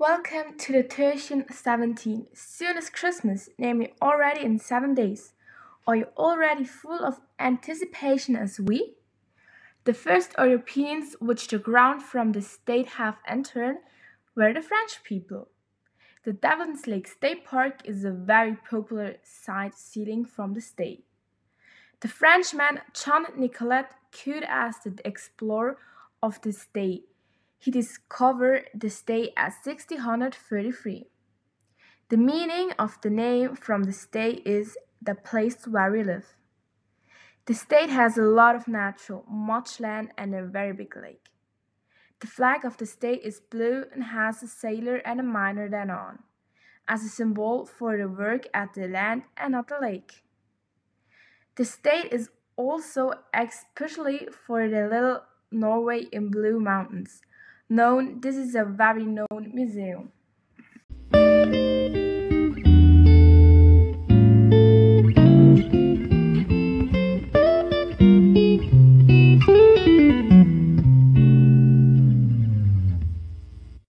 to the Tertian 17. Soon is Christmas, namely already in seven days. Are you already full of anticipation as we? The first Europeans which the ground from the state have entered were the French people. The Devil's Lake State Park is a very popular sightseeing from the state. The Frenchman John Nicolet could as the explorer of the state he discovered the state at 1633. The meaning of the name from the state is the place where we live. The state has a lot of natural, much land, and a very big lake. The flag of the state is blue and has a sailor and a miner then on, as a symbol for the work at the land and not the lake. The state is also especially for the little Norway in Blue Mounds, known this is a very known museum.